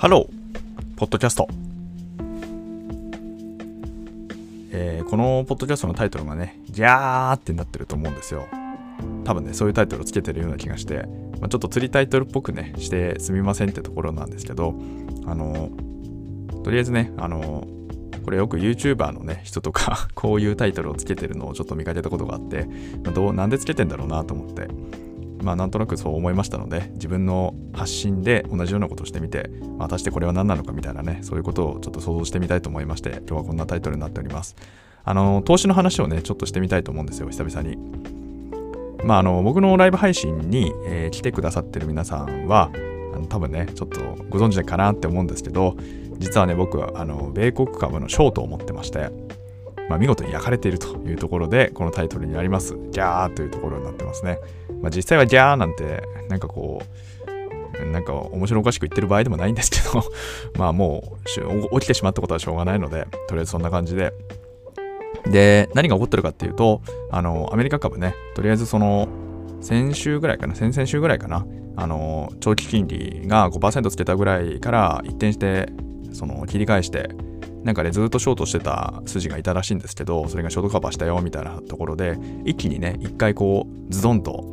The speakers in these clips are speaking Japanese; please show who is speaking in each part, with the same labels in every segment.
Speaker 1: ハロー、ポッドキャスト。えーこのポッドキャストのタイトルがね、ギャーってなってると思うんですよ。多分ね、そういうタイトルをつけてるような気がして、まあ、ちょっと釣りタイトルっぽくね、してすみませんってところなんですけど、あの、とりあえずね、あの、これよく YouTuber のね、人とか、こういうタイトルをつけてるのをちょっと見かけたことがあって、まあどうなんでつけてんだろうなと思って、まあなんとなくそう思いましたので、自分の発信で同じようなことをしてみて、まあ、果たしてこれは何なのかみたいなね、そういうことをちょっと想像してみたいと思いまして、今日はこんなタイトルになっております。あの、投資の話をね、ちょっとしてみたいと思うんですよ、久々に。まああの、僕のライブ配信に、えー来てくださってる皆さんは、あの多分ね、ちょっとご存知かなって思うんですけど、実はね、僕はあの米国株のショートを持ってまして、まあ、見事に焼かれているというところで、このタイトルになります、ギャーというところになってますね。まあ、実際はギャーなんて、なんかこう、なんか面白おかしく言ってる場合でもないんですけど、まあもう起きてしまったことはしょうがないので、とりあえずそんな感じで。で、何が起こってるかっていうと、あの、アメリカ株ね、とりあえずその、先週ぐらいかな、先々週ぐらいかな、あの、長期金利が5%つけたぐらいから一転して、その、切り返して、なんかね、ずっとショートしてた筋がいたらしいんですけど、それがショートカバーしたよみたいなところで、一気にね、一回こう、ズドンと、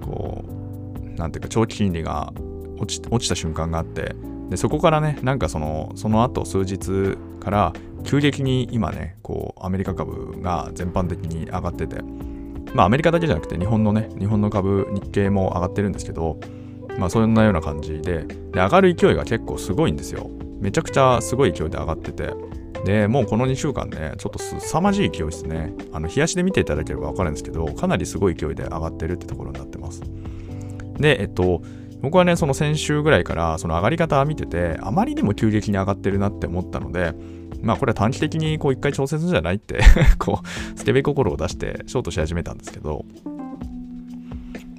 Speaker 1: こう、なんていうか、長期金利が落ち落ちた瞬間があって、でそこからね、なんかその、その後数日から、急激に今ね、こう、アメリカ株が全般的に上がってて、まあ、アメリカだけじゃなくて、日本のね、日本の株、日経も上がってるんですけど、まあ、そんなような感じで、で上がる勢いが結構すごいんですよ。めちゃくちゃすごい勢いで上がってて、で、もうこの2週間ね、ちょっとすさまじい勢いですね。あの、冷やしで見ていただければわかるんですけど、かなりすごい勢いで上がってるってところになってます。で、えっと、僕はね、その先週ぐらいから、その上がり方を見てて、あまりにも急激に上がってるなって思ったので、まあこれは短期的にこう一回調整するんじゃないって こう、スケベ心を出してショートし始めたんですけど、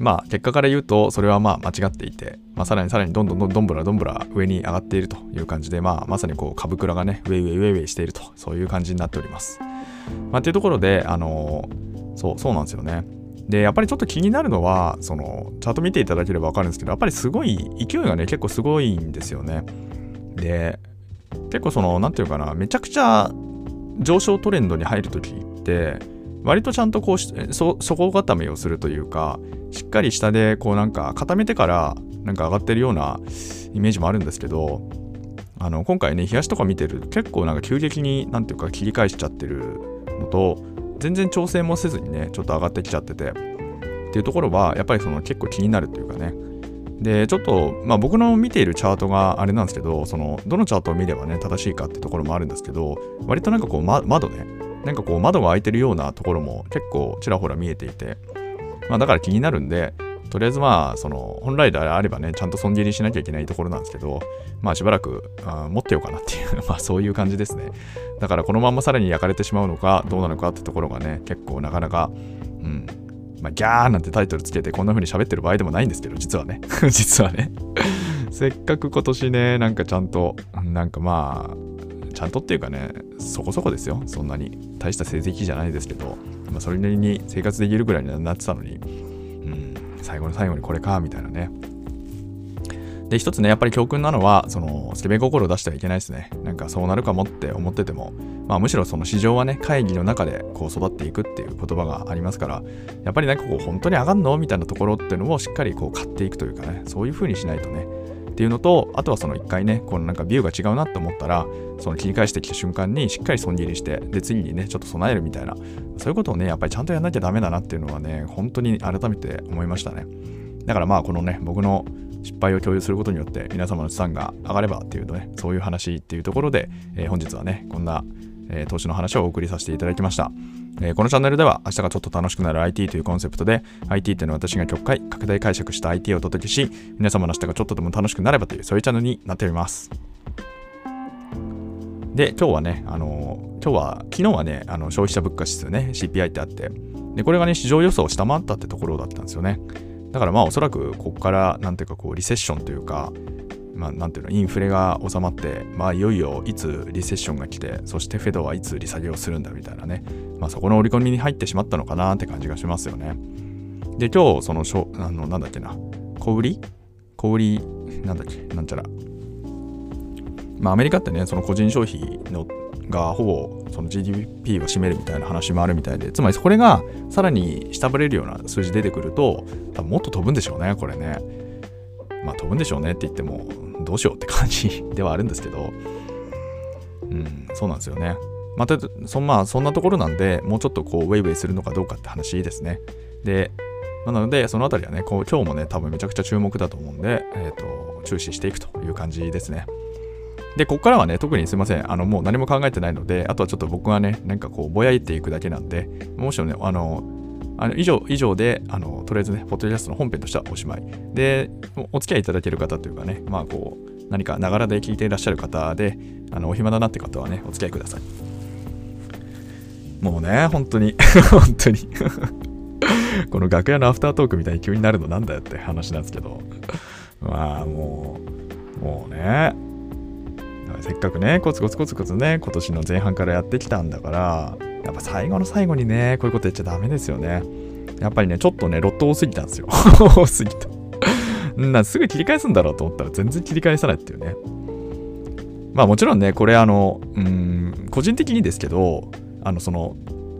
Speaker 1: まあ結果から言うとそれはまあ間違っていて、まあ、さらにさらにどんどんどんどんぶらどんぶら上に上がっているという感じで、まあ、まさにこう株倉がねウェイウェイウェイウェイしているとそういう感じになっております。まあ、っていうところであのそうそうなんですよね。でやっぱりちょっと気になるのはそのチャート見ていただければ分かるんですけどやっぱりすごい勢いがね結構すごいんですよね。で結構その何て言うかなめちゃくちゃ上昇トレンドに入るときって割とちゃんとこうしそ底固めをするというかしっかり下でこうなんか固めてからなんか上がってるようなイメージもあるんですけどあの今回ね冷やしとか見てると結構なんか急激になんていうか切り返しちゃってるのと全然調整もせずにねちょっと上がってきちゃっててっていうところはやっぱりその結構気になるというかね。でちょっとまあ僕の見ているチャートがあれなんですけどそのどのチャートを見ればね正しいかってところもあるんですけど割となんかこう、ま、窓ねなんかこう窓が開いてるようなところも結構ちらほら見えていてまあだから気になるんでとりあえずまあその本来であればねちゃんと損切りしなきゃいけないところなんですけどまあしばらくあ持ってようかなっていう まあそういう感じですねだからこのままさらに焼かれてしまうのかどうなのかってところがね結構なかなかうんまあ、ギャーなんてタイトルつけてこんな風に喋ってる場合でもないんですけど、実はね。実はね。せっかく今年ね、なんかちゃんと、なんかまあ、ちゃんとっていうかね、そこそこですよ。そんなに。大した成績じゃないですけど、まあ、それなりに生活できるぐらいになってたのに、うん、最後の最後にこれか、みたいなね。で、一つね、やっぱり教訓なのは、その、スケベ心を出してはいけないですね。なんかそうなるかもって思ってても、まあむしろその市場はね、会議の中でこう育っていくっていう言葉がありますから、やっぱりなんかこう、本当に上がんの？みたいなところっていうのをしっかりこう買っていくというかね、そういう風にしないとね、っていうのと、あとはその一回ね、このなんかビューが違うなって思ったら、その切り返してきた瞬間にしっかり損切りして、で、次にね、ちょっと備えるみたいな、そういうことをね、やっぱりちゃんとやんなきゃダメだなっていうのはね、本当に改めて思いましたね。だからまあ、このね、僕の失敗を共有することによって皆様の資産が上がればっていうとね、そういう話っていうところで、えー本日はね、こんな、えー投資の話をお送りさせていただきました。えーこのチャンネルでは明日がちょっと楽しくなる IT というコンセプトで IT っていうのは私が極快拡大解釈した IT をお届けし皆様の明日がちょっとでも楽しくなればというそういうチャンネルになっております。で、今日はね、あの今日は、昨日はね、あの消費者物価指数ね、CPI ってあって、で、これがね、市場予想を下回ったってところだったんですよね。だからまあ、おそらくここから、なんていうか、こう、リセッションというか、まあ、なんていうの、インフレが収まって、まあ、いよいよいつリセッションが来て、そしてフェドはいつ利下げをするんだみたいなね、まあ、そこの織り込みに入ってしまったのかなって感じがしますよね。で、今日、そのしょ、あの、なんだっけな、小売り？小売り、なんだっけ、なんちゃら、まあ、アメリカってね、その個人消費のがほぼその GDP を占めるみたいな話もあるみたいで、つまりこれがさらに下振れるような数字出てくると、多分もっと飛ぶんでしょうね、これね。まあ飛ぶんでしょうねって言っても、どうしようって感じ ではあるんですけど、うん、そうなんですよね。また、そまあ、そんなところなんで、もうちょっとこう、ウェイウェイするのかどうかって話ですね。で、なので、そのあたりはね、こう今日もね、多分めちゃくちゃ注目だと思うんで、えっ、ー、と、注視していくという感じですね。で、ここからはね、特にすいません。あの、もう何も考えてないので、あとはちょっと僕がね、なんかこう、ぼやいていくだけなんで、もしろね、あの、あの以上、以上で、あの、とりあえずね、ポッドキャストの本編としてはおしまい。で、お付き合いいただける方というかね、まあこう、何かながらで聞いていらっしゃる方で、あの、お暇だなって方はね、お付き合いください。もうね、本当に、本当に この楽屋のアフタートークみたいに急になるのなんだよって話なんですけど、まあもう、もうね、せっかくね、コツコツコツコツね、今年の前半からやってきたんだから、やっぱ最後の最後にね、こういうこと言っちゃダメですよね。やっぱりね、ちょっとね、ロット多すぎたんですよ。多すぎた。なすぐ切り返すんだろうと思ったら全然切り返さないっていうね。まあもちろんね、これあの、うん、個人的にですけど、あの、その、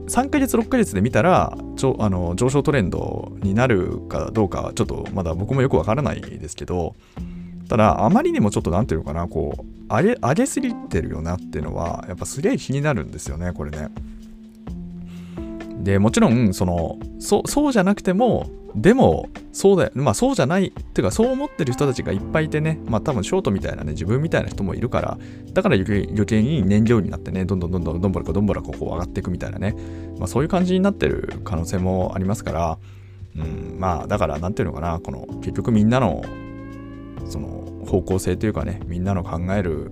Speaker 1: 3ヶ月、6ヶ月で見たら、ちょあの上昇トレンドになるかどうか、ちょっとまだ僕もよくわからないですけど、ただ、あまりにもちょっとなんていうのかな、こう、上げ、上げすぎてるよなっていうのは、やっぱすげえ気になるんですよね、これね。で、もちろん、その、そそうじゃなくても、でも、そうだよ。まあそうじゃない。っていうか、そう思ってる人たちがいっぱいいてね、まあ多分ショートみたいなね、自分みたいな人もいるから、だから余計に燃料になってね、どんどんどんどんどんぼらこどんぼらここ上がっていくみたいなね、まあそういう感じになってる可能性もありますから、うん、まあだからなんていうのかな、この結局みんなの、その方向性というかね、みんなの考える、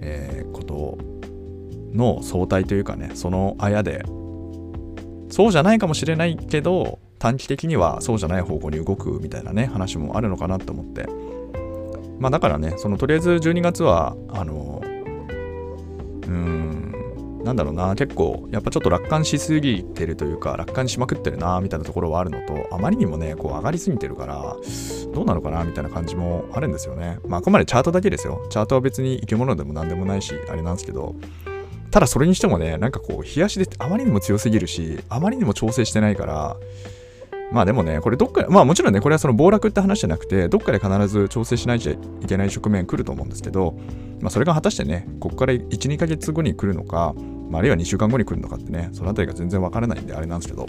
Speaker 1: えー、ことの相対というかね、そのあやで、そうじゃないかもしれないけど、短期的にはそうじゃない方向に動くみたいなね、話もあるのかなと思って。まあだからね、そのとりあえず12月は、あの、うーん、なんだろうな、結構、やっぱちょっと楽観しすぎてるというか、楽観しまくってるな、みたいなところはあるのと、あまりにもね、こう上がりすぎてるから、どうなのかな、みたいな感じもあるんですよね。まあ、あくまでチャートだけですよ。チャートは別に生き物でも何でもないし、あれなんですけど、ただそれにしてもね、なんかこう、冷やしであまりにも強すぎるし、あまりにも調整してないから、まあでもね、これどっか、まあもちろんね、これはその暴落って話じゃなくて、どっかで必ず調整しないといけない局面来ると思うんですけど、まあそれが果たしてね、ここから1、2ヶ月後に来るのか、まあ、あるいは2週間後に来るのかってね、そのあたりが全然わからないんであれなんですけど、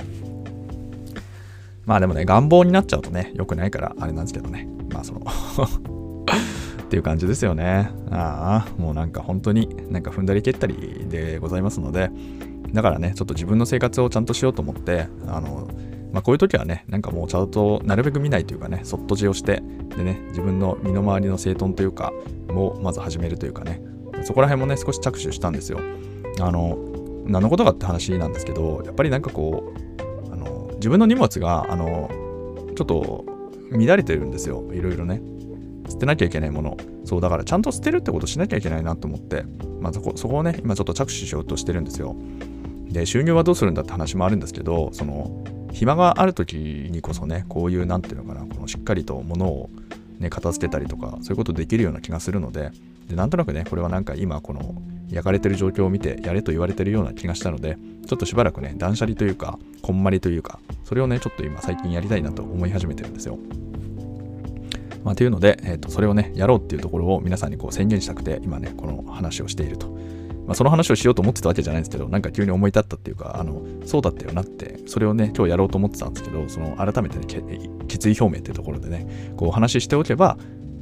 Speaker 1: まあでもね、願望になっちゃうとね、良くないからあれなんですけどね、まあそのっていう感じですよね。ああ、もうなんか本当になんか踏んだり蹴ったりでございますので、だからね、ちょっと自分の生活をちゃんとしようと思って、あの、まあ、こういう時はね、なんかもうちゃんとなるべく見ないというかね、そっと字をして、でね、自分の身の回りの整頓というか、もまず始めるというかね、そこら辺もね、少し着手したんですよ。あの、何のことかって話なんですけど、やっぱりなんかこう、あの自分の荷物が、あの、ちょっと乱れてるんですよ、いろいろね。捨てなきゃいけないもの。そう、だからちゃんと捨てるってことしなきゃいけないなと思って、まあ、そこそこをね、今ちょっと着手しようとしてるんですよ。で、収入はどうするんだって話もあるんですけど、その、暇がある時にこそねこういう何ていうのかなこのしっかりと物をね片付けたりとかそういうことできるような気がするのででなんとなくねこれはなんか今この焼かれてる状況を見てやれと言われてるような気がしたのでちょっとしばらくね断捨離というかこんまりというかそれをねちょっと今最近やりたいなと思い始めてるんですよまあ、というので、えー、とそれをねやろうっていうところを皆さんにこう宣言したくて今ねこの話をしているとまあ、その話をしようと思ってたわけじゃないんですけど、なんか急に思い立ったっていうか、あの、そうだったよなって、それをね、今日やろうと思ってたんですけど、その改めてね、決意表明っていうところでね、こうお話ししておけば、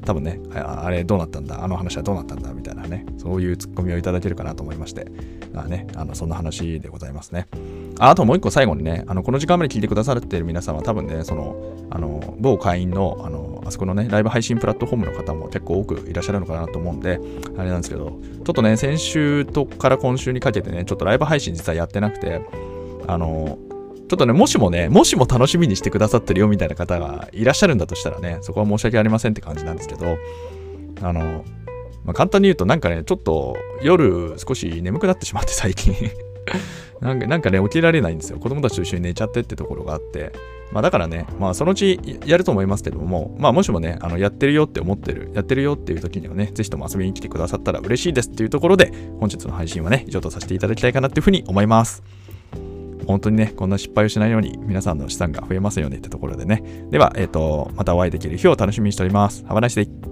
Speaker 1: 多分ねあ、あれどうなったんだ、あの話はどうなったんだ、みたいなね、そういうツッコミをいただけるかなと思いまして、あね、あのそんな話でございますね。ああともう一個最後にね、あのこの時間まで聞いてくださっている皆さんは多分ね、その、あの、某会員の、あの、あそこのね、ライブ配信プラットフォームの方も結構多くいらっしゃるのかなと思うんで、あれなんですけど、ちょっとね、先週とから今週にかけてね、ちょっとライブ配信実はやってなくて、あの、ちょっとね、もしもね、もしも楽しみにしてくださってるよみたいな方がいらっしゃるんだとしたらね、そこは申し訳ありませんって感じなんですけど、あの、まあ、簡単に言うとなんかね、ちょっと夜少し眠くなってしまって最近。なんかなんかね、起きられないんですよ。子供たちと一緒に寝ちゃってってところがあって、まあ、だからね、まあ、そのうちやると思いますけども、まあ、もしもね、あのやってるよって思ってる、やってるよっていう時にはね、ぜひとも遊びに来てくださったら嬉しいですっていうところで、本日の配信はね、以上とさせていただきたいかなっていうふうに思います。本当にね、こんな失敗をしないように皆さんの資産が増えますよねってところでね。では、えっ、ー、と、またお会いできる日を楽しみにしております。Have a nice day!